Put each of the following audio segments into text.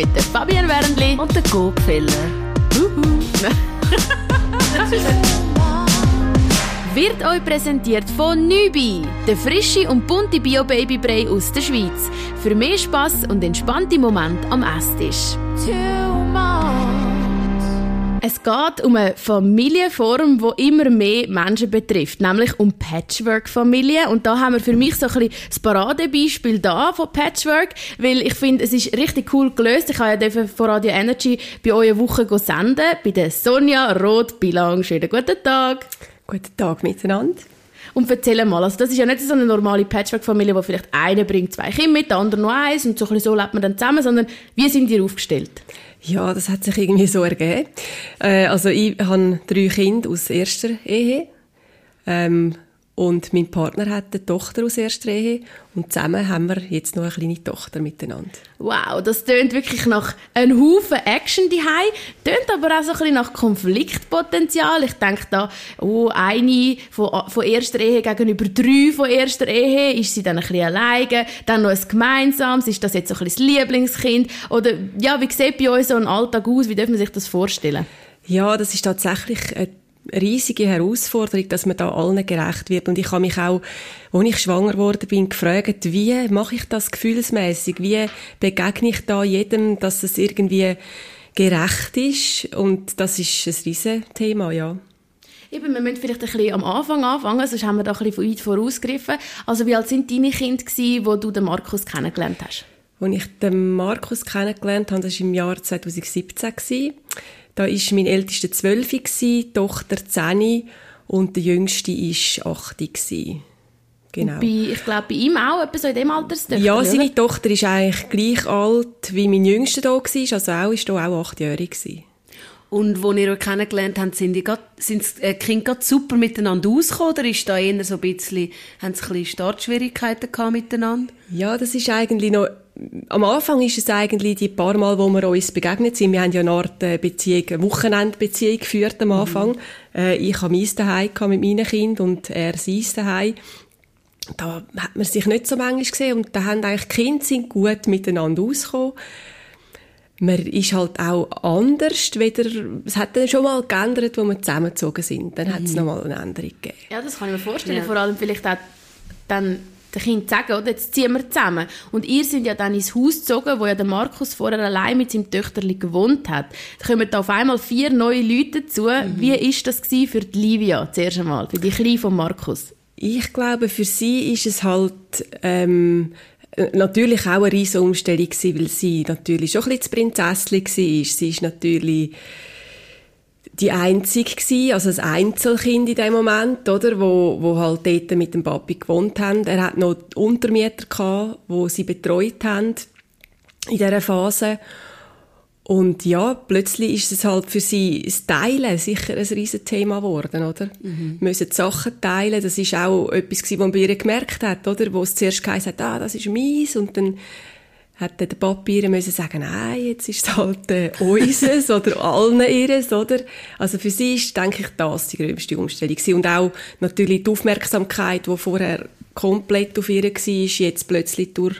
mit der Fabian Wernli und der Gopfeller. Wird euch präsentiert von Nübi, der frische und bunte Bio-Babybrei aus der Schweiz. Für mehr Spass und entspannte Momente am Esstisch. Es geht um eine Familienform, die immer mehr Menschen betrifft, nämlich um Patchwork-Familien. Und da haben wir für mich so ein bisschen das Paradebeispiel da von Patchwork, weil ich finde, es ist richtig cool gelöst. Ich habe ja von Radio Energy bei euch eine Woche senden, bei der Sonja Roth-Bilang. Schönen guten Tag. Guten Tag miteinander. Und erzähl mal, also das ist ja nicht so eine normale Patchwork-Familie, wo vielleicht einer bringt zwei Kinder mit, der andere nur eins und so, ein so lebt man dann zusammen, sondern wie sind ihr aufgestellt? Ja, das hat sich irgendwie so ergeben. Äh, also ich habe drei Kinder aus erster Ehe. Ähm, und mein Partner hat eine Tochter aus erster Ehe und zusammen haben wir jetzt noch eine kleine Tochter miteinander. Wow, das tönt wirklich nach einem Haufen Action daheim, tönt aber auch so ein bisschen nach Konfliktpotenzial. Ich denke da, oh, eine von, von erster Ehe gegenüber drei von erster Ehe, ist sie dann ein bisschen alleine, dann noch ein gemeinsames, ist das jetzt so ein bisschen das Lieblingskind? Oder ja, wie sieht bei euch so ein Alltag aus? Wie dürfen man sich das vorstellen? Ja, das ist tatsächlich eine riesige Herausforderung, dass man da allen gerecht wird. Und ich habe mich auch, als ich schwanger wurde, bin, gefragt, wie mache ich das gefühlsmäßig? Wie begegne ich da jedem, dass es irgendwie gerecht ist? Und das ist ein riesen Thema, ja. Eben, wir müssen vielleicht ein bisschen am Anfang anfangen, sonst haben wir da ein bisschen weit vorausgegriffen. Also wie alt sind deine Kinder gewesen, wo du den Markus kennengelernt hast? Als ich den Markus kennengelernt habe, das war im Jahr 2017. Gewesen. Da war mein ältester zwölf, die Tochter zehn und der jüngste war acht. Genau. Bei, ich glaube, bei ihm auch etwa so in dem Alter. Ja, seine oder? Tochter ist eigentlich gleich alt, wie mein Jüngster da war, also auch, ist da auch achtjährig gewesen. Und als ihr euch kennengelernt habt, sind die, grad, sind die äh, Kinder super miteinander ausgekommen oder ist da eher so ein bisschen, haben sie ein bisschen Startschwierigkeiten gehabt miteinander? Ja, das ist eigentlich noch am Anfang ist es eigentlich die paar Mal, wo wir uns begegnet sind. Wir haben ja eine Art äh, Beziehung, eine Wochenendbeziehung geführt am Anfang. Mhm. Äh, ich habe meins daheim mit meinen Kindern und er sein daheim. Da hat man sich nicht so manchmal gesehen und da haben eigentlich die Kinder sind gut miteinander ausgekommen. Man ist halt auch anders, wieder, es hat dann schon mal geändert, wo wir zusammengezogen sind. Dann mhm. hat es nochmal eine Änderung gegeben. Ja, das kann ich mir vorstellen. Ja. Vor allem vielleicht auch dann den Kindern sagen, oder, jetzt ziehen wir zusammen. Und ihr sind ja dann ins Haus gezogen, wo ja der Markus vorher allein mit seinem Töchterli gewohnt hat. Da kommen da auf einmal vier neue Leute dazu. Mhm. Wie ist das für die Livia zuerst einmal, für die Kleine von Markus? Ich glaube, für sie ist es halt ähm, natürlich auch eine riesige Umstellung gewesen, weil sie natürlich schon ein bisschen das Prinzesschen war. Sie ist natürlich die einzige gewesen, also ein Einzelkind in dem Moment, oder, wo, wo halt dort mit dem Papi gewohnt haben. Er hat noch Untermieter gehabt, wo sie betreut haben in dieser Phase. Und ja, plötzlich ist es halt für sie das Teilen sicher ein riesen Thema geworden, oder? Mhm. Müssen die Sachen teilen, das ist auch etwas gewesen, was man bei ihr gemerkt hat, oder? Wo es zuerst geheißen hat, ah, das ist meins, und dann hat der Papier müssen sagen, nein, jetzt ist es halt äh, unseres oder allen ihres, oder? Also für sie ist, denke ich, das die größte Umstellung. Und auch natürlich die Aufmerksamkeit, die vorher komplett auf ihr war, jetzt plötzlich durch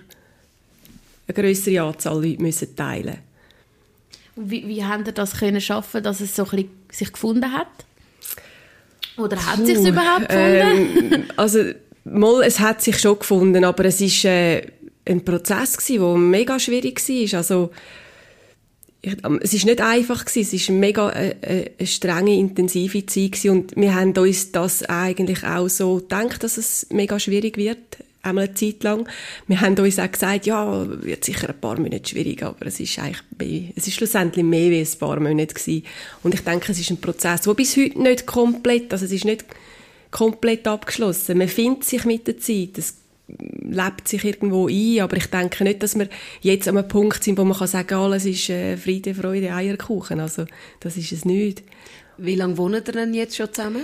eine größere Anzahl Leute müssen teilen wie, wie haben ihr das können schaffen, dass es so ein bisschen sich gefunden hat? Oder hat Puh, sich überhaupt gefunden? Ähm, also mal, es hat sich schon gefunden, aber es ist äh, ein Prozess gewesen, der mega schwierig war. Also, ich, es ist nicht einfach gewesen, es ist mega äh, äh, eine strenge, intensive Zeit gewesen und wir haben uns das eigentlich auch so gedacht, dass es mega schwierig wird, einmal eine Zeit lang. Wir haben uns auch gesagt, ja, wird sicher ein paar Monate schwierig, aber es ist eigentlich es ist schlussendlich mehr wie ein paar Monate gewesen. Und ich denke, es ist ein Prozess, der bis heute nicht komplett, also es ist nicht komplett abgeschlossen. Man findet sich mit der Zeit. Es lebt sich irgendwo ein, aber ich denke nicht, dass wir jetzt an einem Punkt sind, wo man kann sagen, alles ist äh, Friede, Freude, Eierkuchen. Also das ist es nicht. Wie lange wohnen ihr denn jetzt schon zusammen?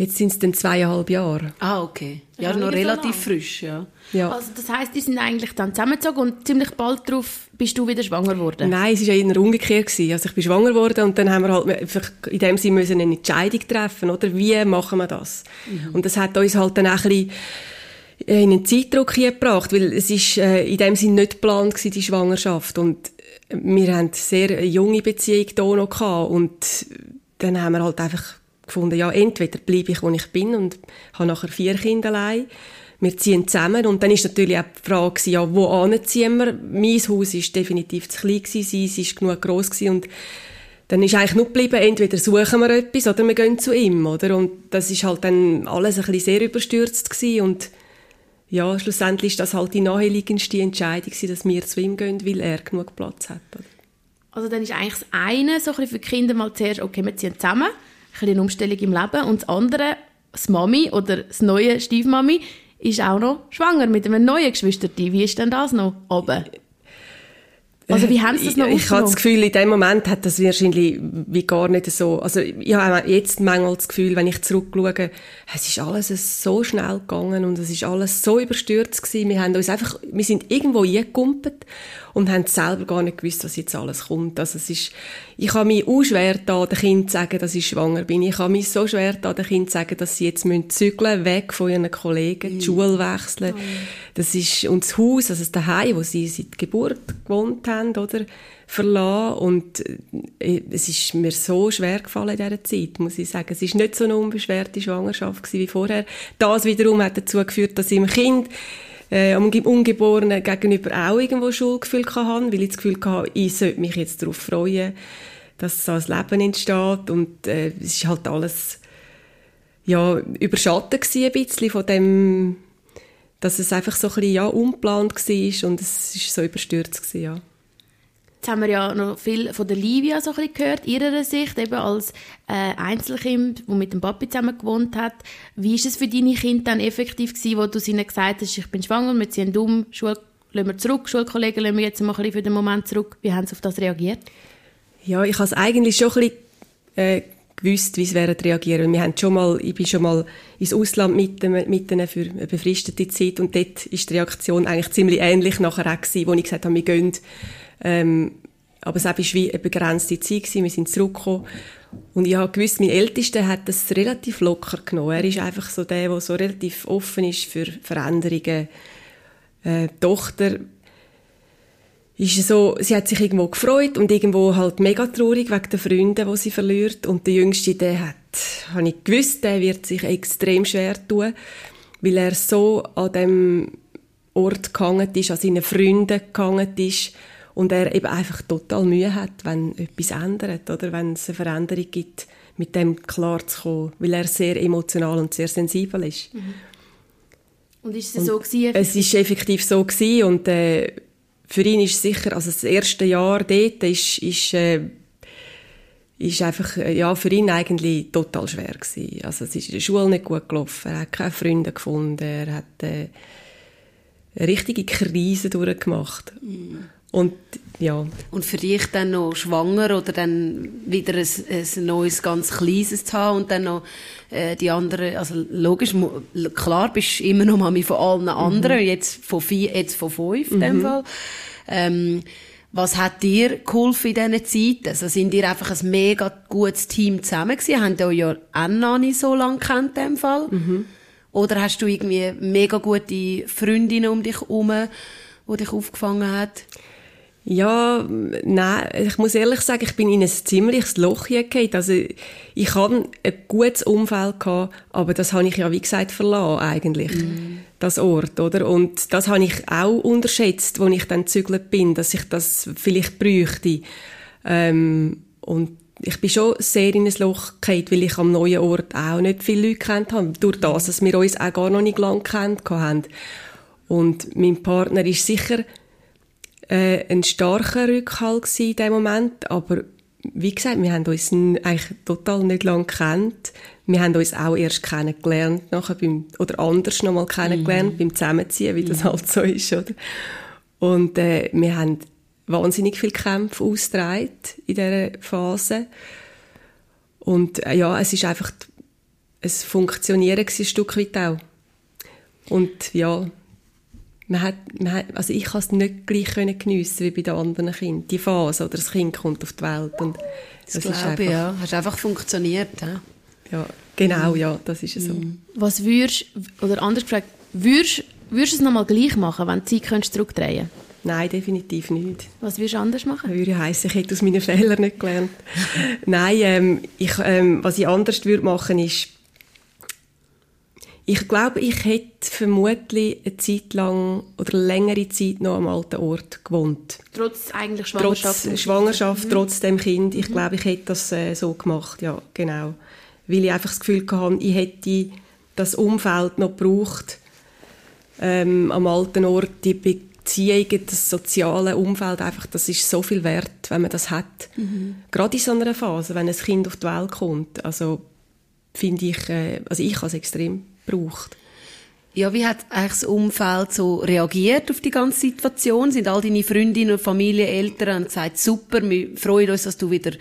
Jetzt sind es dann zweieinhalb Jahre. Ah, okay. Ja, ja noch relativ so frisch, ja. ja. Also das heißt, die sind eigentlich dann zusammengezogen und ziemlich bald darauf bist du wieder schwanger geworden? Nein, es war ja eher umgekehrt. Gewesen. Also ich bin schwanger geworden und dann haben wir halt in dem Sinne müssen eine Entscheidung treffen, oder? Wie machen wir das? Mhm. Und das hat uns halt dann auch ein bisschen in einen Zeitdruck gebracht, weil es ist äh, in dem Sinne nicht geplant gewesen, die Schwangerschaft und wir haben sehr junge Beziehung hier noch gehabt und dann haben wir halt einfach gefunden, ja, entweder bleibe ich, wo ich bin und habe nachher vier Kinder allein. Wir ziehen zusammen und dann ist natürlich auch die Frage, ja, wo ziehen wir? Mein Haus ist definitiv zu klein gewesen, sie ist genug gross gewesen und dann ist eigentlich nur geblieben, entweder suchen wir etwas oder wir gehen zu ihm, oder? Und das ist halt dann alles ein bisschen sehr überstürzt gewesen und ja, schlussendlich ist das halt die naheliegendste Entscheidung dass wir zu ihm gehen, weil er genug Platz hat. Also dann ist eigentlich das eine so ein für die Kinder mal zuerst, okay, wir ziehen zusammen, ein bisschen eine Umstellung im Leben und das andere, das Mami oder das neue Stiefmami, ist auch noch schwanger mit einem neuen Geschwisterteam. Wie ist denn das noch oben? Also wie haben Sie das noch Ich, ich habe das Gefühl, in dem Moment hat das wahrscheinlich wie gar nicht so, also ich habe jetzt manchmal das Gefühl, wenn ich zurückschaue, es ist alles so schnell gegangen und es ist alles so überstürzt gewesen. Wir haben uns einfach, wir sind irgendwo eingekumpelt und haben selber gar nicht gewusst, was jetzt alles kommt. Also es ist, ich habe mich auch schwer da, den Kind zu sagen, dass ich schwanger bin. Ich habe mich so schwer da, den Kind zu sagen, dass sie jetzt müssen zügeln, weg von ihren Kollegen, die Schule wechseln. Oh. Das ist, und das Haus, also das Daheim, wo sie seit Geburt gewohnt haben, oder? verlassen und äh, es ist mir so schwer gefallen in dieser Zeit, muss ich sagen. Es ist nicht so eine unbeschwerte Schwangerschaft wie vorher. Das wiederum hat dazu geführt, dass ich im Kind äh, am Ungeborenen gegenüber auch irgendwo Schuldgefühl hatte, weil ich das Gefühl hatte, ich sollte mich jetzt darauf freuen, dass so ein Leben entsteht und äh, es ist halt alles ja, überschattet ein bisschen von dem, dass es einfach so ein bisschen ja, unplant war und es ist so überstürzt gewesen, ja. Jetzt haben wir ja noch viel von der Livia so gehört, ihrer Sicht, eben als äh, Einzelkind, wo mit dem Papi zusammen gewohnt hat. Wie ist es für deine Kinder dann effektiv gewesen, wo du ihnen gesagt hast, ich bin schwanger, wir ziehen um, Schule, lassen wir zurück, Schulkollegen lassen wir jetzt mal für den Moment zurück. Wie haben sie auf das reagiert? Ja, ich habe es eigentlich schon ein bisschen äh, gewusst, wie sie reagieren. Wir haben schon mal, ich bin schon mal ins Ausland mit, mit ihnen für eine befristete Zeit und dort ist die Reaktion eigentlich ziemlich ähnlich nachher auch gewesen, wo ich gesagt habe, wir gehen ähm, aber es war wie eine begrenzte Zeit, gewesen. wir sind zurückgekommen. Und ich habe gewusst, mein Ältester hat das relativ locker genommen. Er ist einfach so der, der so relativ offen ist für Veränderungen. Äh, die Tochter ist so, sie hat sich irgendwo gefreut und irgendwo halt mega traurig wegen den Freunden, die sie verliert. Und der Jüngste, der hat, habe ich gewusst, der wird sich extrem schwer tun, weil er so an dem Ort gehangen ist, an seinen Freunden gehangen ist und er eben einfach total Mühe hat, wenn etwas ändert oder wenn es eine Veränderung gibt, mit dem klar zu kommen, weil er sehr emotional und sehr sensibel ist. Mhm. Und ist es so gewesen? Es ist effektiv so gewesen und äh, für ihn ist sicher, also das erste Jahr dort ist, ist äh, ist einfach, äh, ja, für ihn eigentlich total schwer gewesen. Also es ist in der Schule nicht gut gelaufen, er hat keine Freunde gefunden, er hat äh, eine richtige Krise durchgemacht. Mhm. Und ja. Und für dich dann noch schwanger oder dann wieder ein, ein neues, ganz kleines zu haben und dann noch äh, die anderen, also logisch, klar bist du immer noch Mami von allen anderen, mhm. jetzt von vier, jetzt von fünf in mhm. dem Fall. Ähm, was hat dir geholfen in dieser Zeit? Also sind ihr einfach ein mega gutes Team zusammen gewesen? Habt ihr ja auch noch nicht so lange kennt in dem Fall? Mhm. Oder hast du irgendwie mega gute Freundinnen um dich herum, die dich aufgefangen haben? Ja, nein, ich muss ehrlich sagen, ich bin in ein ziemliches Loch gefallen. Also, ich hatte ein gutes Umfeld gehabt, aber das habe ich ja, wie gesagt, verlassen, eigentlich. Mm. Das Ort, oder? Und das habe ich auch unterschätzt, als ich dann gezügelt bin, dass ich das vielleicht bräuchte. Ähm, und ich bin schon sehr in ein Loch gefallen, weil ich am neuen Ort auch nicht viele Leute kennt habe. Durch das, dass wir uns auch gar noch nicht lange kennt haben. Und mein Partner ist sicher äh, ein starker Rückhalt in dem Moment, aber wie gesagt, wir haben uns eigentlich total nicht lange kennt. Wir haben uns auch erst kennengelernt, nachher beim, oder anders nochmal kennengelernt, mhm. beim Zusammenziehen, wie das mhm. halt so ist, oder? Und äh, wir haben wahnsinnig viel Kämpfe ausgetragen in dieser Phase. Und äh, ja, es ist einfach ein Funktionieren ein Stück weit auch. Und ja, man hat, man hat, also ich konnte es nicht gleich können geniessen wie bei den anderen Kindern. Die Phase, oder das Kind kommt auf die Welt. Und das, das ist einfach, ja. Hast einfach funktioniert, ja? Ja, genau, ja, das ist so. Was würdest, oder anders gefragt, Würdest, würdest du es nochmal gleich machen, wenn du die Zeit könntest zurückdrehen Nein, definitiv nicht. Was würdest du anders machen? Das würde heissen, ich hätte aus meinen Fehlern nicht gelernt. Nein, ähm, ich, ähm, was ich anders würde machen, ist, ich glaube, ich hätte vermutlich eine Zeit lang oder längere Zeit noch am alten Ort gewohnt. Trotz eigentlich Schwangerschaft? Trotz Schwangerschaft, mhm. trotz dem Kind. Ich mhm. glaube, ich hätte das äh, so gemacht, ja, genau. Weil ich einfach das Gefühl hatte, ich hätte das Umfeld noch gebraucht, ähm, am alten Ort, die Beziehungen, das soziale Umfeld, einfach, das ist so viel wert, wenn man das hat. Mhm. Gerade in so einer Phase, wenn ein Kind auf die Welt kommt. Also, finde ich, äh, also ich habe es extrem gebraucht. Ja, wie hat eigentlich das Umfeld so reagiert auf die ganze Situation? Sind all deine Freundinnen und Familie, Eltern und gesagt, super, wir freuen uns, dass du wieder,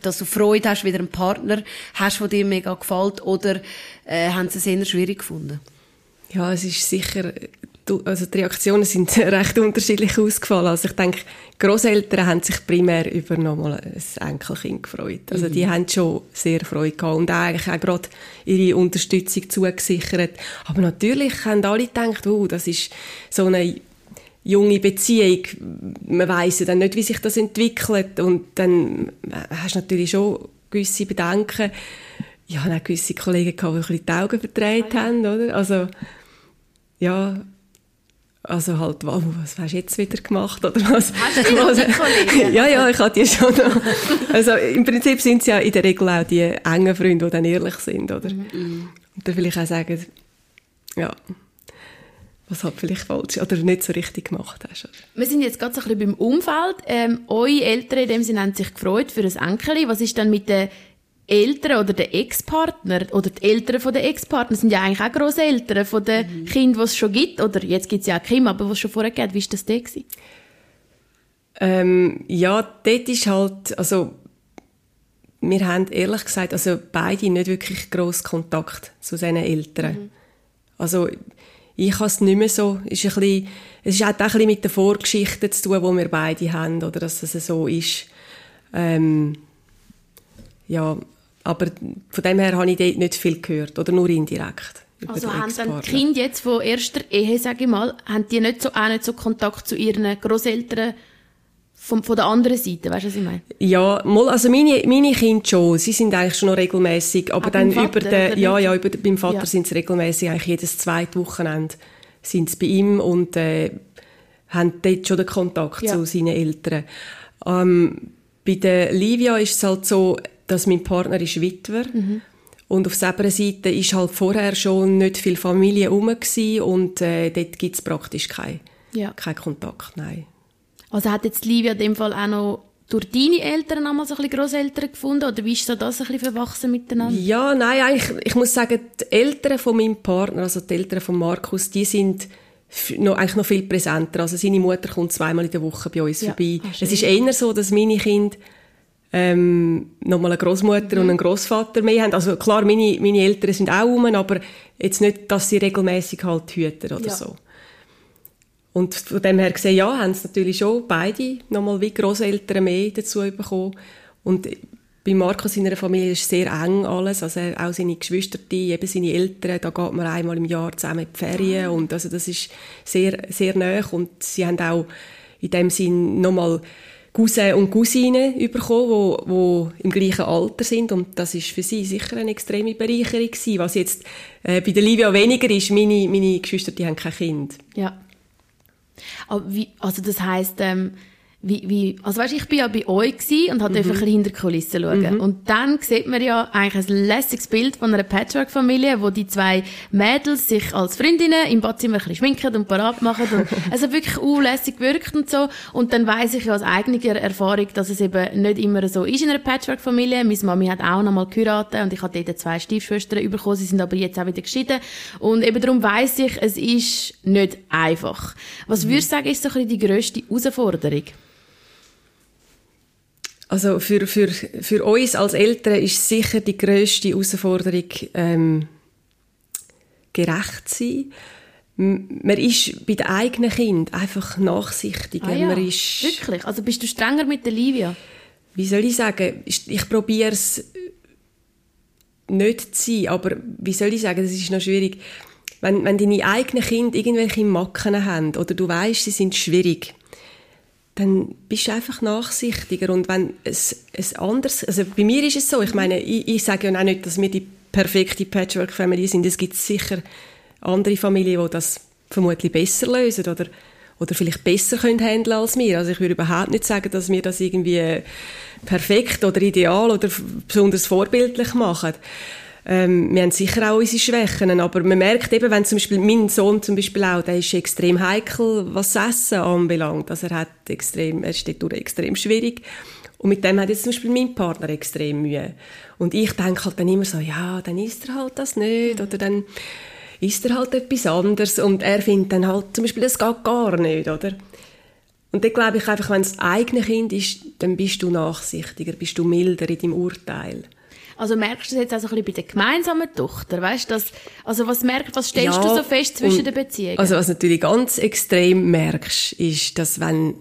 dass du Freude hast, wieder einen Partner hast, der dir mega gefällt, oder äh, haben sie es eher schwierig gefunden? Ja, es ist sicher also die Reaktionen sind recht unterschiedlich ausgefallen. Also ich denke, Großeltern haben sich primär über nochmal ein Enkelkind gefreut. Also mhm. die haben schon sehr Freude gehabt und eigentlich auch gerade ihre Unterstützung zugesichert. Aber natürlich haben alle gedacht, oh, das ist so eine junge Beziehung. Man weiss ja dann nicht, wie sich das entwickelt und dann hast du natürlich schon gewisse Bedenken. Ich habe auch gewisse Kollegen gehabt, die ein bisschen die Augen verdreht haben, oder? Also, ja, also halt, wow, was hast du jetzt wieder gemacht? Oder was? Hast du Kollegen? ja, ja, ich hatte die schon noch. Also im Prinzip sind es ja in der Regel auch die engen Freunde, die dann ehrlich sind, oder? Mhm. Und dann vielleicht auch sagen, ja, was halt vielleicht falsch oder nicht so richtig gemacht hast. Oder? Wir sind jetzt gerade so ein bisschen beim Umfeld. Ähm, eure Eltern in dem Sinne haben sich gefreut für ein Enkel. Was ist dann mit den Eltern oder der Ex-Partner oder die Eltern von der Ex-Partner sind ja eigentlich auch Großeltern von den mhm. Kindern, die es schon gibt. Oder jetzt gibt es ja auch Kim, aber was es schon vorher gab. Wie war das da? Ähm, ja, dort ist halt, also wir haben ehrlich gesagt, also beide nicht wirklich gross Kontakt zu diesen Eltern. Mhm. Also ich habe es nicht mehr so, ist ein bisschen, es hat auch ein bisschen mit der Vorgeschichte zu tun, die wir beide haben, oder dass es so ist. Ähm, ja, aber von dem her habe ich dort nicht viel gehört oder nur indirekt. Also haben dann die Kinder jetzt von erster Ehe, sage ich mal, haben die nicht so, auch nicht so Kontakt zu ihren Großeltern von, von der anderen Seite, weißt du, was ich meine? Ja, mal, also meine, meine Kinder schon, sie sind eigentlich schon noch regelmäßig, aber ah, dann Vater, über den, ja, ja, über, beim Vater ja. sind sie regelmäßig, eigentlich jedes zweite Wochenende sind sie bei ihm und äh, haben dort schon den Kontakt ja. zu seinen Eltern. Ähm, bei der Livia ist es halt so, dass mein Partner ist Witwer mhm. und auf seiner Seite ist halt vorher schon nicht viel Familie herum und äh, dort gibt es praktisch keinen ja. kein Kontakt, nein. Also hat jetzt Livia in dem Fall auch noch durch deine Eltern einmal so ein bisschen Grosseltern gefunden oder wie ist so das ein bisschen verwachsen miteinander? Ja, nein, eigentlich, ich muss sagen, die Eltern von meinem Partner, also die Eltern von Markus, die sind noch, eigentlich noch viel präsenter. Also seine Mutter kommt zweimal in der Woche bei uns ja. vorbei. Ach, es ist eher so, dass meine Kinder ähm, nochmal eine Großmutter mhm. und einen Großvater mehr haben. Also klar, meine, meine Eltern sind auch rum, aber jetzt nicht, dass sie regelmäßig halt hüten oder ja. so. Und von dem her gesehen, ja, haben es natürlich schon beide nochmal wie Großeltern mehr dazu bekommen. Und bei Marco seiner Familie ist sehr eng alles, also auch seine Geschwister, eben seine Eltern, da geht man einmal im Jahr zusammen in die Ferien ah. und also das ist sehr, sehr nah und sie haben auch in dem Sinn nochmal Cousin und Cousinen bekommen, wo, wo im gleichen Alter sind und das ist für sie sicher eine extreme Bereicherung gewesen. Was jetzt äh, bei der Livia weniger ist, meine, meine Geschwister, die haben kein Kind. Ja. Aber wie, also das heisst, ähm, wie, wie, also weißt, ich bin ja bei euch und hatte mhm. einfach hinter die Kulissen schauen. Mhm. Und dann sieht man ja eigentlich ein lässiges Bild von einer Patchwork-Familie, wo die zwei Mädels sich als Freundinnen im Badzimmer ein bisschen schminken und parat machen und es hat wirklich unlässig wirkt und so. Und dann weiss ich ja aus eigener Erfahrung, dass es eben nicht immer so ist in einer Patchwork-Familie. Meine Mami hat auch noch mal geheiratet und ich hatte dort zwei Stiefschwestern bekommen, sie sind aber jetzt auch wieder geschieden. Und eben darum weiss ich, es ist nicht einfach. Was mhm. würdest du sagen, ist so ein bisschen die grösste Herausforderung? Also für, für, für uns als Eltern ist sicher die grösste Herausforderung, ähm, gerecht sein. Man ist bei den eigenen Kindern einfach nachsichtig. Ah, ja. Man ist, Wirklich? Also bist du strenger mit der Livia? Wie soll ich sagen? Ich probiere es nicht zu sein, aber wie soll ich sagen, das ist noch schwierig. wenn, wenn deine eigenen Kinder irgendwelche Macken haben oder du weißt, sie sind schwierig, dann bist du einfach nachsichtiger. Und wenn es, es anders, also bei mir ist es so, ich meine, ich, ich sage ja auch nicht, dass wir die perfekte Patchwork-Family sind. Es gibt sicher andere Familien, die das vermutlich besser lösen oder, oder vielleicht besser können handeln als wir. Also ich würde überhaupt nicht sagen, dass wir das irgendwie perfekt oder ideal oder besonders vorbildlich machen. Ähm, wir haben sicher auch unsere Schwächen, aber man merkt eben, wenn zum Beispiel mein Sohn zum Beispiel auch, der ist extrem heikel, was Essen anbelangt. Also er hat extrem, er steht durch extrem schwierig. Und mit dem hat jetzt zum Beispiel mein Partner extrem Mühe. Und ich denke halt dann immer so, ja, dann isst er halt das nicht, oder dann isst er halt etwas anderes. Und er findet dann halt zum Beispiel, das geht gar nicht, oder? Und dann glaube ich einfach, wenn es das eigene Kind ist, dann bist du nachsichtiger, bist du milder in deinem Urteil. Also merkst du das jetzt auch so ein bisschen bei der gemeinsamen Tochter, weißt das, also was merkst, was stellst ja, du so fest zwischen den Beziehungen? Also was natürlich ganz extrem merkst, ist, dass wenn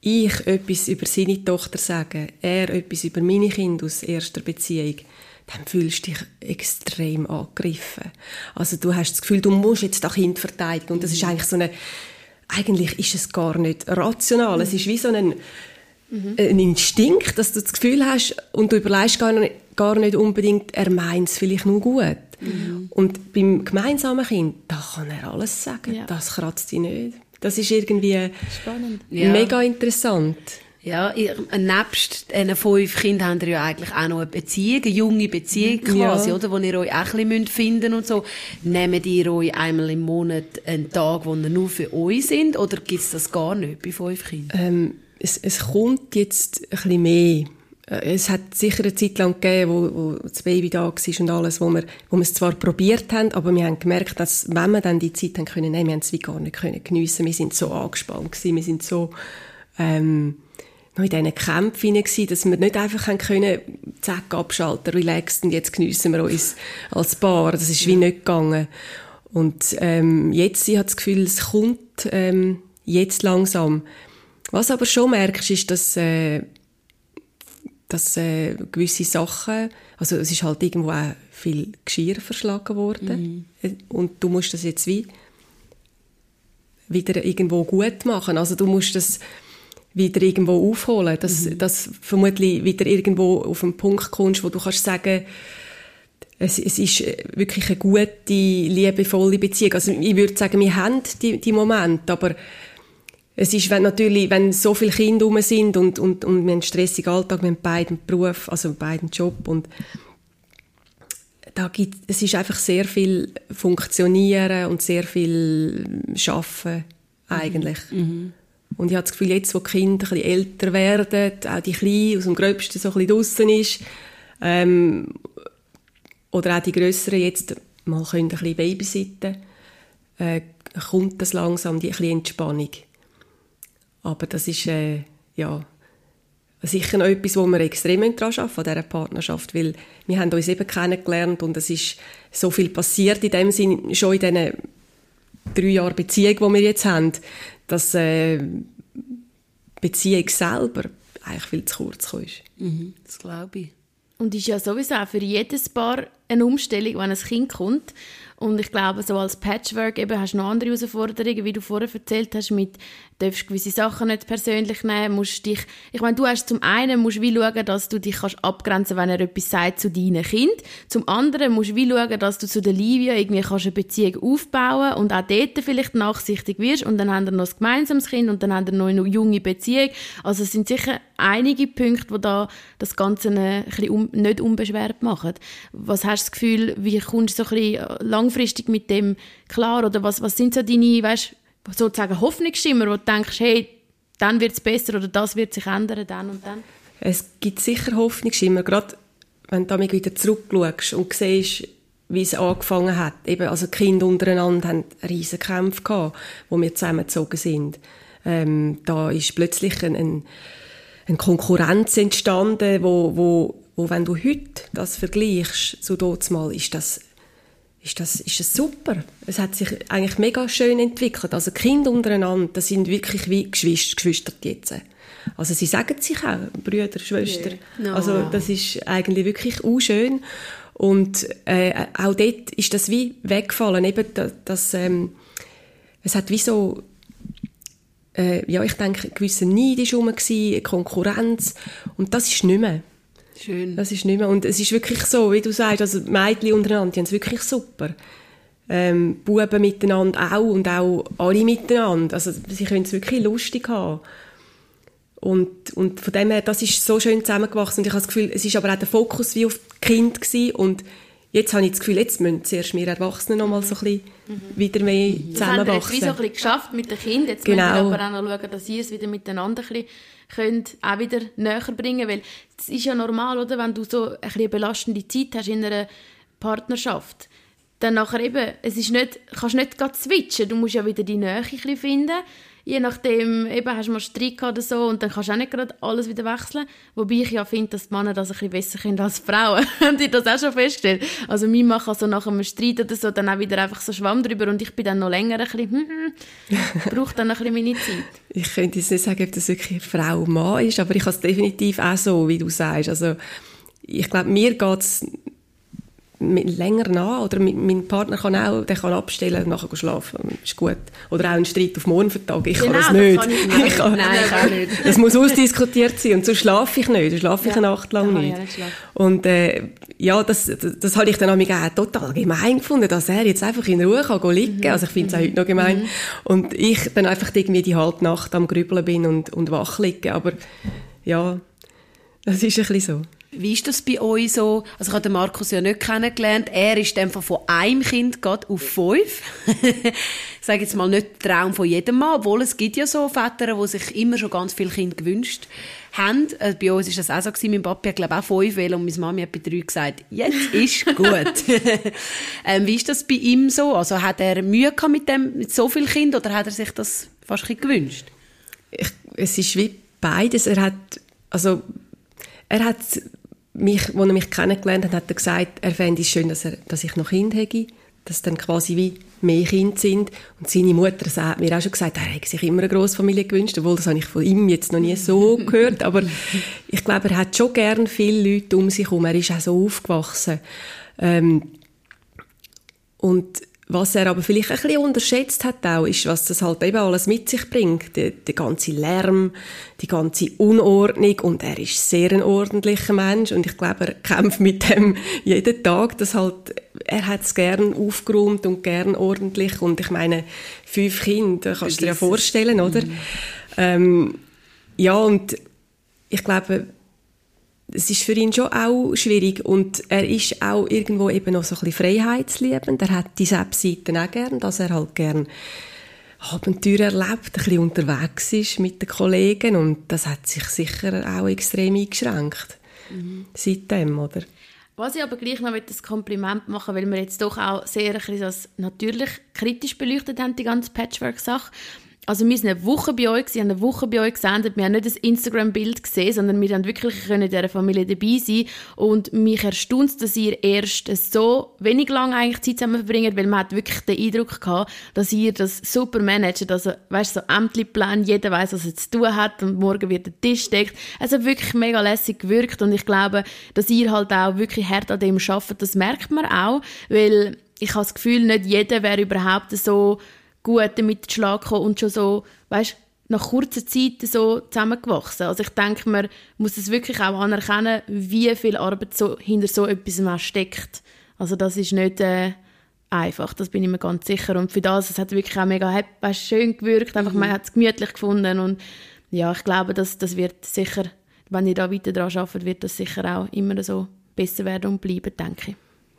ich etwas über seine Tochter sage, er etwas über meine Kinder aus erster Beziehung, dann fühlst du dich extrem angegriffen. Also du hast das Gefühl, du musst jetzt das Kind verteidigen. Und das ist eigentlich so eine, eigentlich ist es gar nicht rational, es ist wie so ein mhm. ein Instinkt, dass du das Gefühl hast und du überlegst gar nicht, gar nicht unbedingt, er meint es vielleicht nur gut. Mhm. Und beim gemeinsamen Kind, da kann er alles sagen. Ja. Das kratzt dich nicht. Das ist irgendwie Spannend. mega ja. interessant. Ja, ihr, nebst diesen fünf Kindern habt ihr ja eigentlich auch noch eine Beziehung, eine junge Beziehung quasi, ja. oder? Wo ihr euch auch ein bisschen finden und so. Nehmt ihr euch einmal im Monat einen Tag, wo ihr nur für euch sind, oder gibt es das gar nicht bei fünf Kindern? Ähm, es, es kommt jetzt ein bisschen mehr. Äh, es hat sicher eine Zeit lang gegeben, wo, wo das Baby da war und alles, wo wir, wo wir es zwar probiert haben, aber wir haben gemerkt, dass wenn wir dann die Zeit haben können, nein, wir haben es wie gar nicht können geniessen. Wir sind so angespannt gewesen, wir sind so, ähm, noch in diesen Kämpfen gewesen, dass wir nicht einfach haben können, zack, abschalten, relaxed und jetzt geniessen wir uns als Paar. Das ist wie nicht gegangen. Und, ähm, jetzt, ich habe das Gefühl, es kommt, ähm, jetzt langsam. Was aber schon merkst, ist, dass, äh, dass äh, gewisse Sachen, also es ist halt irgendwo auch viel Geschirr verschlagen worden mhm. und du musst das jetzt wie wieder irgendwo gut machen. Also du musst das wieder irgendwo aufholen, dass, mhm. dass vermutlich wieder irgendwo auf einen Punkt kommst, wo du kannst sagen, es, es ist wirklich eine gute, liebevolle Beziehung. Also ich würde sagen, wir haben die, die Momente, aber es ist, wenn natürlich, wenn so viele Kinder rum sind und, und, und wir haben einen stressigen Alltag, wir haben beiden Beruf, also beiden Job und da gibt, es ist einfach sehr viel Funktionieren und sehr viel Schaffen eigentlich. Mhm. Und ich habe das Gefühl, jetzt, wo die Kinder ein bisschen älter werden, auch die Kleinen aus dem Gröbsten so ein bisschen draussen ist, ähm, oder auch die Grösseren jetzt mal können ein bisschen babysitten, äh, kommt das langsam die ein bisschen Entspannung. Aber das ist, äh, ja, sicher noch etwas, wo wir extrem daran arbeiten, an dieser Partnerschaft, weil wir haben uns eben kennengelernt und es ist so viel passiert in dem Sinn, schon in diesen drei Jahren Beziehung, die wir jetzt haben, dass äh, Beziehung selber eigentlich viel zu kurz ist. Mhm, das glaube ich. Und ist ja sowieso auch für jedes Paar eine Umstellung, wenn ein Kind kommt. Und ich glaube, so als Patchwork eben hast du noch andere Herausforderungen, wie du vorher erzählt hast, mit darfst gewisse Sachen nicht persönlich nehmen, musst dich, ich meine, du hast zum einen musst wie schauen, dass du dich kannst abgrenzen, wenn er etwas sagt zu deinem Kind. Zum anderen musst wie schauen, dass du zu der Livia irgendwie kannst eine Beziehung aufbauen und auch dort vielleicht nachsichtig wirst und dann haben wir noch ein gemeinsames Kind und dann haben wir noch eine junge Beziehung. Also es sind sicher einige Punkte, die da das Ganze ein bisschen um, nicht unbeschwert machen. Was hast das Gefühl, wie kommst du so ein bisschen langfristig mit dem klar oder was, was sind so deine, weißt, sozusagen Hoffnungsschimmer, wo du denkst, hey, dann wird es besser oder das wird sich ändern, dann und dann? Es gibt sicher Hoffnungsschimmer, gerade wenn du wieder zurückschaust und siehst, wie es angefangen hat. Eben, also die Kinder untereinander haben riesen Kämpfe gehabt, wo wir zusammengezogen sind. Ähm, da ist plötzlich ein, ein, eine Konkurrenz entstanden, wo, wo, wo, wenn du heute das vergleichst, so dort mal, ist das ist das, ist das super. Es hat sich eigentlich mega schön entwickelt. Also Kinder untereinander, das sind wirklich wie Geschwister, Geschwister jetzt. Also sie sagen sich auch, Brüder, Schwester. Ja. Also das ist eigentlich wirklich auch schön. Und äh, auch dort ist das wie weggefallen. Eben das, das ähm, es hat wie so äh, ja, ich denke, ein gewisser Neid war Konkurrenz. Und das ist nicht mehr. Schön. Das ist nicht mehr. Und es ist wirklich so, wie du sagst, also Mädchen untereinander, die haben es wirklich super. Ähm, Buben miteinander auch und auch alle miteinander. Also sie können es wirklich lustig haben. Und, und von dem her, das ist so schön zusammengewachsen. Und ich habe das Gefühl, es ist aber auch der Fokus wie auf Kinder gewesen. Und jetzt habe ich das Gefühl, jetzt müssen zuerst wir Erwachsenen noch mal so ein bisschen wieder mehr Das haben wir jetzt zusammenwachsen. wie so ein bisschen geschafft mit den Kindern. Jetzt Genau. müssen wir aber auch noch schauen, dass ihr es wieder miteinander ein bisschen könnt, auch wieder näher bringen Weil es ist ja normal, oder? wenn du so ein bisschen belastende Zeit hast in einer Partnerschaft. Dann nachher eben, es ist nicht, kannst nicht gerade switchen. Du musst ja wieder die Nähe ein bisschen finden. Je nachdem, eben hast du mal Streit gehabt oder so und dann kannst du auch nicht gerade alles wieder wechseln. Wobei ich ja finde, dass die Männer das ein bisschen besser können als die Frauen. Habt ihr das auch schon festgestellt? Also mein Mann kann so nach einem Streit oder so dann auch wieder einfach so Schwamm drüber und ich bin dann noch länger ein bisschen, hm, hm, brauche dann ein bisschen meine Zeit. ich könnte jetzt nicht sagen, ob das wirklich Frau Mann ist, aber ich habe es definitiv auch so, wie du sagst. Also, ich glaube, mir geht es länger nach, oder mein, Partner kann auch, der kann abstellen und nachher schlafen, ist gut. Oder auch einen Streit auf morgen vertagen, ich Genau, kann das das nicht. kann ich nicht. Ich kann- Nein, ich auch nicht. Es muss ausdiskutiert sein und so schlafe ich nicht, dann schlafe ich Ja, eine Nacht lang ich nicht. nicht. Und äh, ja, das, das, das habe ich dann auch total gemein gefunden, dass er jetzt einfach in Ruhe kann liegen. Mhm. Also ich finde es auch heute noch gemein. Und ich dann einfach irgendwie die halbe Nacht am Grübeln bin und, und wach liege. Aber ja, das ist ein bisschen so. Wie ist das bei euch so? Also ich habe den Markus ja nicht kennengelernt. Er ist einfach von einem Kind auf fünf. ich sage jetzt mal nicht Traum von jedem Mann, obwohl es gibt ja so Väter, die sich immer schon ganz viele Kinder gewünscht haben. Äh, bei uns ist das auch so. Mein Papi hat glaube ich auch fünf wählen und meine Mami hat bei drei gesagt, jetzt ist gut. ähm, wie ist das bei ihm so? Also hat er Mühe gehabt mit dem, mit so vielen Kindern oder hat er sich das fast ein gewünscht? ich, es ist wie beides. Er hat, also, er hat mich, als er mich kennengelernt hat, hat er gesagt, er fände es schön, dass, er, dass ich noch Kinder hätte, dass dann quasi wie mehr Kinder sind. Und seine Mutter hat mir auch schon gesagt, er hätte sich immer eine Grossfamilie gewünscht, obwohl das habe ich von ihm jetzt noch nie so gehört. Aber ich glaube, er hat schon gern viele Leute um sich herum. Er ist auch so aufgewachsen. Ähm, und was er aber vielleicht ein bisschen unterschätzt hat auch, ist, was das halt eben alles mit sich bringt. Der, der ganze Lärm, die ganze Unordnung. Und er ist sehr ein ordentlicher Mensch. Und ich glaube, er kämpft mit dem jeden Tag, dass halt, er hat es gern aufgeräumt und gern ordentlich. Und ich meine, fünf Kinder, kannst du dir ja vorstellen, oder? Ähm, ja, und ich glaube, es ist für ihn schon auch schwierig und er ist auch irgendwo eben noch so ein bisschen freiheitsliebend. Er hat die Seiten auch gern, dass er halt gern Abenteuer erlebt, ein bisschen unterwegs ist mit den Kollegen und das hat sich sicher auch extrem eingeschränkt. Seitdem, oder? Was ich aber gleich noch mit das Kompliment machen weil wir jetzt doch auch sehr ein bisschen das natürlich kritisch beleuchtet haben, die ganze Patchwork-Sache. Also wir sind eine Woche bei euch, gewesen, haben eine Woche bei euch gesendet. Wir haben nicht das Instagram-Bild gesehen, sondern wir haben wirklich können in dieser Familie dabei sein. Und mich erstaunt dass ihr erst so wenig lang eigentlich Zeit zusammen verbringt, weil man hat wirklich den Eindruck gehabt, dass ihr das super managt. Also, weißt so Ämterplan, jeder weiß, was er zu tun hat und morgen wird der Tisch deckt. Hat wirklich mega lässig gewirkt und ich glaube, dass ihr halt auch wirklich hart an dem arbeitet, das merkt man auch, weil ich habe das Gefühl, nicht jeder wäre überhaupt so gut damit zu Schlag gekommen und schon so, weißt nach kurzer Zeit so zusammengewachsen. Also ich denke, man muss es wirklich auch anerkennen, wie viel Arbeit so hinter so etwas auch steckt. Also das ist nicht äh, einfach, das bin ich mir ganz sicher. Und für das, es hat wirklich auch mega weißt, schön gewirkt, einfach, man hat es gemütlich gefunden und ja, ich glaube, das, das wird sicher, wenn ihr da weiter daran arbeitet, wird das sicher auch immer so besser werden und bleiben, denke ich.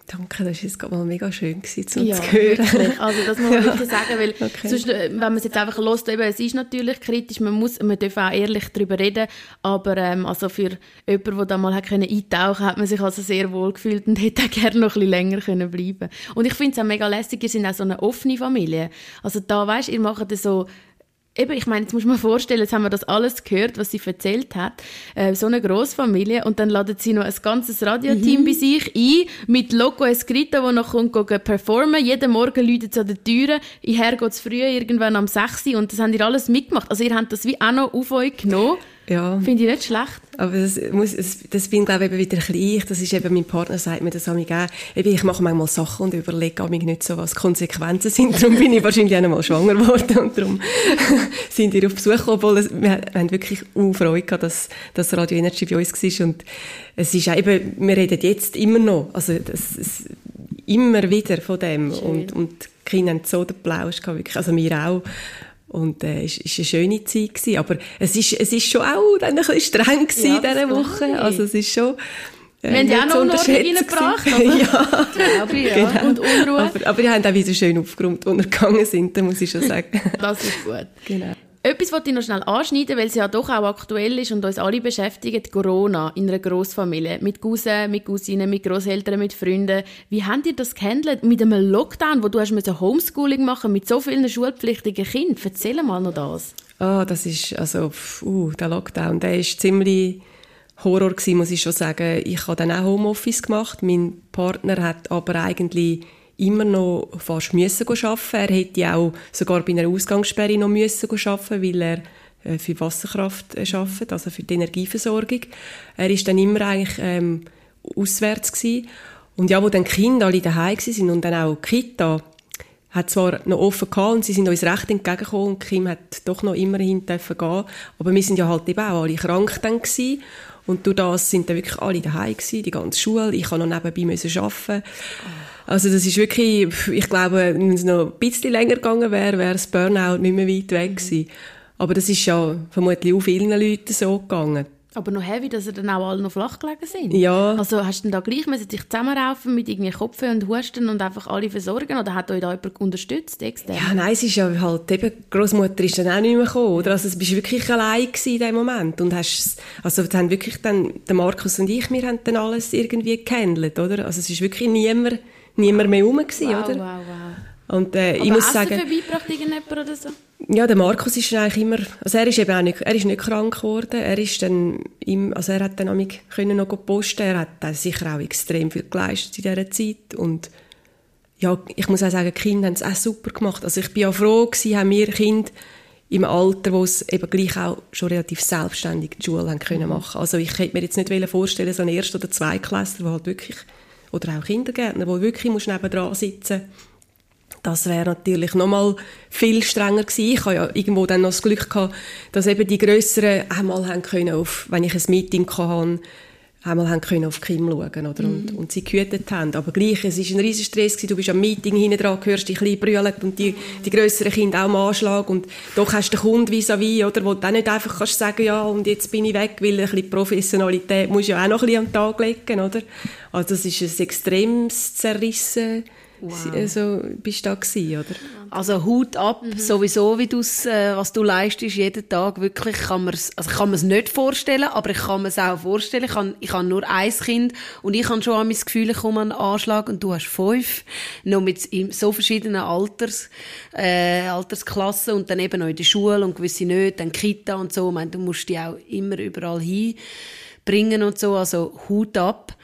Danke, das war jetzt gerade mal mega schön gewesen, um Ja, zu hören. wirklich. Also das muss man wirklich sagen, weil Okay. sonst, äh, wenn man es jetzt einfach hört, eben, es ist natürlich kritisch, man muss, man darf auch ehrlich darüber reden, aber ähm, also für jemanden, der da mal hat können eintauchen hat man sich also sehr wohl gefühlt und hätte auch gerne noch ein bisschen länger können bleiben Und ich finde es auch mega lässig, ihr seid auch so eine offene Familie. Also da, weißt ihr macht so eben, ich meine, jetzt muss man vorstellen, jetzt haben wir das alles gehört, was sie erzählt hat, äh, so eine Großfamilie und dann ladet sie noch ein ganzes Radioteam mhm. bei sich ein, mit Loco Escrito, wo noch kommt, performen, jeden Morgen läutet es an der Türe, ihr geht es früh irgendwann am 6 Uhr und das haben ihr alles mitgemacht, also ihr habt das wie auch noch auf euch genommen. Ja. Finde ich nicht schlecht. Aber das, muss, das, das bin, glaube ich, eben wieder ein ich. Das ist eben, mein Partner sagt mir das auch eben, ich mache manchmal Sachen und überlege mich nicht so, was Konsequenzen sind. Darum bin ich wahrscheinlich auch einmal schwanger geworden und darum sind wir auf Besuch gekommen, obwohl es, wir haben wirklich auch Freude gehabt, dass, dass Radio Energy bei uns war und es ist auch eben, wir reden jetzt immer noch, also das, das immer wieder von dem Schön. und, und die Kinder haben so den Plausch gehabt, wirklich, also wir auch und äh, es war eine schöne Zeit. Gewesen. Aber es ist, es ist schon auch dann ein bisschen streng gewesen ja, diese Woche. Also es ist schon... Äh, wir haben ja auch noch Unordnung reingebracht, oder? ja, glaube ich, ja. Genau. Und Unruhe. Aber, aber die haben auch wieder schön aufgeräumt, als wir gegangen sind, da muss ich schon sagen. das ist gut. Genau. Etwas wollte ich noch schnell anschneiden, weil es ja doch auch aktuell ist und uns alle beschäftigt, Corona in einer Großfamilie. Mit Cousins, mit Cousinen, mit Großeltern, mit Freunden. Wie habt ihr das gehandelt mit einem Lockdown, wo du hast Homeschooling machen mit so vielen schulpflichtigen Kindern? Erzähl mal noch das. Ah, oh, das ist, also, uh, der Lockdown, der ist ziemlich Horror gewesen, muss ich schon sagen. Ich habe dann auch Homeoffice gemacht. Mein Partner hat aber eigentlich immer noch fast müssen arbeiten. Er hätte auch sogar bei einer Ausgangssperre noch müssen arbeiten, weil er äh, für Wasserkraft äh, arbeitet, also für die Energieversorgung. Er ist dann immer eigentlich ähm, auswärts gewesen. Und ja, wo dann die Kinder alle daheim sind und dann auch die Kita, hat zwar noch offen gehabt und sie sind uns recht entgegengekommen und Kim hat doch noch immerhin dürfen gehen, aber wir sind ja halt eben auch alle krank dann gewesen. Und durch das sind dann wirklich alle daheim gewesen, die ganze Schule, ich habe noch nebenbei müssen arbeiten. Also das ist wirklich, ich glaube, wenn es noch ein bisschen länger gegangen wäre, wäre das Burnout nicht mehr weit weg gewesen. Aber das ist ja vermutlich auch vielen Leuten so gegangen. Aber noch heavy, dass sie dann auch alle noch flach gelegen sind. Ja. Also hast du denn da gleich müssen dich zusammenraufen mit irgendwie Kopf und Husten und einfach alle versorgen? Oder hat euch da jemand unterstützt, extern? Ja, nein, es ist ja halt eben, Großmutter ist dann auch nicht mehr gekommen, oder? Also du bist wirklich allein in dem Moment und hast, also haben wirklich dann, der Markus und ich, wir haben dann alles irgendwie gehandelt, oder? Also es ist wirklich niemand niemand mehr rum gewesen, wow, oder? Wow, wow. Und, äh, ich muss sagen, vorbeigebracht irgendjemand oder so? Ja, der Markus ist eigentlich immer, also er ist eben auch nicht, er ist nicht krank geworden, er ist dann, im, also er hat dann auch können noch posten, er hat dann sicher auch extrem viel geleistet in dieser Zeit und ja, ich muss auch sagen, die Kinder haben es auch super gemacht. Also ich bin auch froh gewesen, haben wir Kinder im Alter, wo es eben gleich auch schon relativ selbstständig die Schule haben können mhm. machen. Also ich hätte mir jetzt nicht vorstellen so ein Erst- oder Zweitklässler, der halt wirklich oder auch Kindergärtner, wo wirklich musst nebendran sitzen das wäre natürlich noch mal viel strenger gewesen. Ich habe ja irgendwo dann noch das Glück gehabt, dass eben die Grösseren einmal haben können auf, wenn ich ein Meeting hatte, einmal haben können auf Kim schauen oder? Und, mhm. und sie gehütet haben. Aber gleich, es war ein riesen Stress, gewesen. du bist am Meeting hinten dran, hörst dich ein brüllen und die, die grösseren Kinder auch am Anschlag und doch hast du den Kunden vis-à-vis, oder, wo du dann nicht einfach kannst sagen, ja, und jetzt bin ich weg, weil ein bisschen Professionalität muss ja auch noch ein bisschen am Tag legen, oder? Also das ist ein extremes Zerrissen Wow. Also bist du da gewesen, oder? Also Hut ab, mhm. sowieso, wie du's, äh, was du leistest jeden Tag, wirklich kann man also ich kann man nicht vorstellen, aber ich kann mir es auch vorstellen. Ich habe ich hab nur ein Kind und ich habe schon an mein Gefühl, ich komme an einen Anschlag und du hast fünf, noch mit so verschiedenen Alters, äh, Altersklassen und dann eben noch in der Schule und gewisse nicht, dann Kita und so. Ich meine, du musst die auch immer überall hinbringen und so, also Hut ab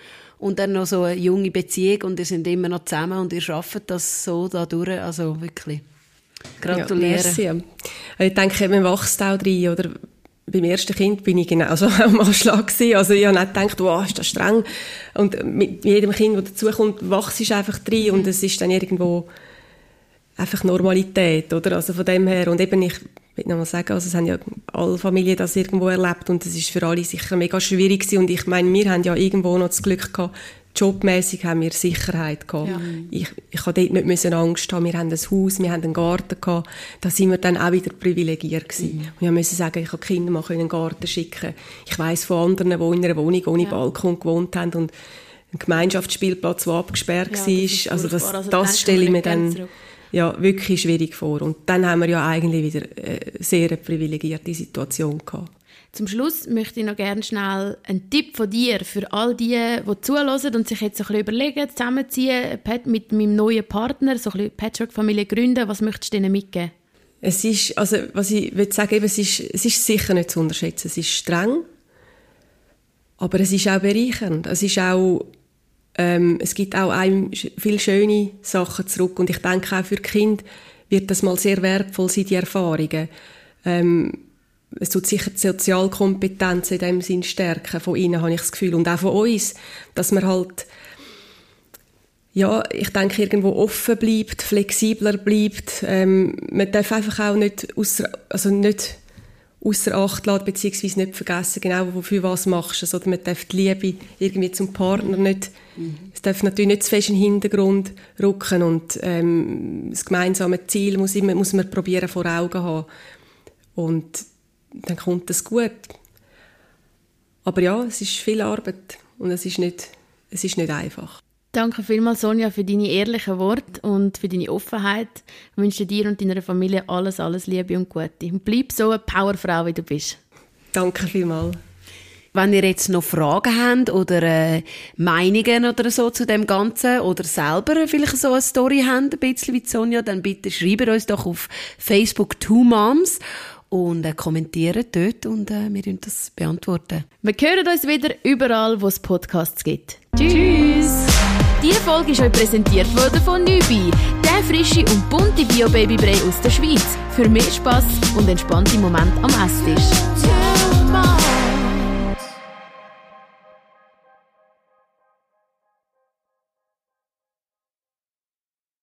und dann noch so eine junge Beziehung und ihr sind immer noch zusammen und ihr schafft das so da durch, also wirklich. Gratuliere. Ja, ich denke, man wächst auch drin, oder? Beim ersten Kind bin ich genau so am Anschlag gewesen. Also ich habe nicht gedacht, wow, ist das streng. Und mit jedem Kind, das dazukommt, wachst du einfach drin und es ist dann irgendwo einfach Normalität, oder? Also von dem her. Und eben, ich will noch mal sagen, also es haben ja alle Familien das irgendwo erlebt und es ist für alle sicher mega schwierig gewesen. Und ich meine, wir haben ja irgendwo noch das Glück gehabt, jobmäßig haben wir Sicherheit gehabt. Ja. Ich, ich habe dort nicht müssen Angst haben. Wir haben ein Haus, wir haben einen Garten gehabt. Da sind wir dann auch wieder privilegiert gewesen. Mhm. Und ich musste sagen, ich habe Kinder mal in den Garten schicken. Ich weiss von anderen, die in einer Wohnung ohne ja. Balkon gewohnt haben und ein Gemeinschaftsspielplatz, der abgesperrt ja, war. Das also das, also das stelle ich mir dann zurück ja, wirklich schwierig vor. Und dann haben wir ja eigentlich wieder eine äh, sehr privilegierte Situation gehabt. Zum Schluss möchte ich noch gerne schnell einen Tipp von dir für all die, die zuhören und sich jetzt so ein bisschen überlegen, zusammenziehen mit meinem neuen Partner, so ein bisschen Patchwork-Familie gründen. Was möchtest du ihnen mitgeben? Es ist, also, was ich will sagen, eben, es ist, es ist sicher nicht zu unterschätzen. Es ist streng, aber es ist auch bereichernd. Es ist auch, ähm, es gibt auch einem viele schöne Sachen zurück und ich denke auch für Kind wird das mal sehr wertvoll sein, die Erfahrungen. Ähm, es tut sicher die Sozialkompetenz in dem Sinn stärken von ihnen, habe ich das Gefühl. Und auch von uns, dass man halt, ja, ich denke, irgendwo offen bleibt, flexibler bleibt. Ähm, man darf einfach auch nicht außer, also nicht außer Acht lassen, beziehungsweise nicht vergessen, genau wofür was machst. Also, man darf die Liebe irgendwie zum Partner nicht, mhm. es darf natürlich nicht zu fest in den Hintergrund rücken und ähm, das gemeinsame Ziel muss, immer, muss man probieren vor Augen haben. Und dann kommt das gut. Aber ja, es ist viel Arbeit und es ist nicht, es ist nicht einfach. Danke vielmals, Sonja, für deine ehrlichen Worte und für deine Offenheit. Ich wünsche dir und deiner Familie alles, alles Liebe und Gute. Und bleib so eine Powerfrau, wie du bist. Danke vielmals. Wenn ihr jetzt noch Fragen habt oder äh, Meinungen oder so zu dem Ganzen oder selber vielleicht so eine Story habt, ein bisschen wie Sonja, dann bitte schreibt uns doch auf Facebook Two Moms und äh, kommentieren dort und äh, wir werden das beantworten. Wir hören uns wieder überall, wo es Podcasts gibt. Tschüss! Diese Folge ist euch präsentiert worden von Nübi, der frische und bunte Bio-Babybrei aus der Schweiz. Für mehr Spass und entspannte Momente am Esstisch.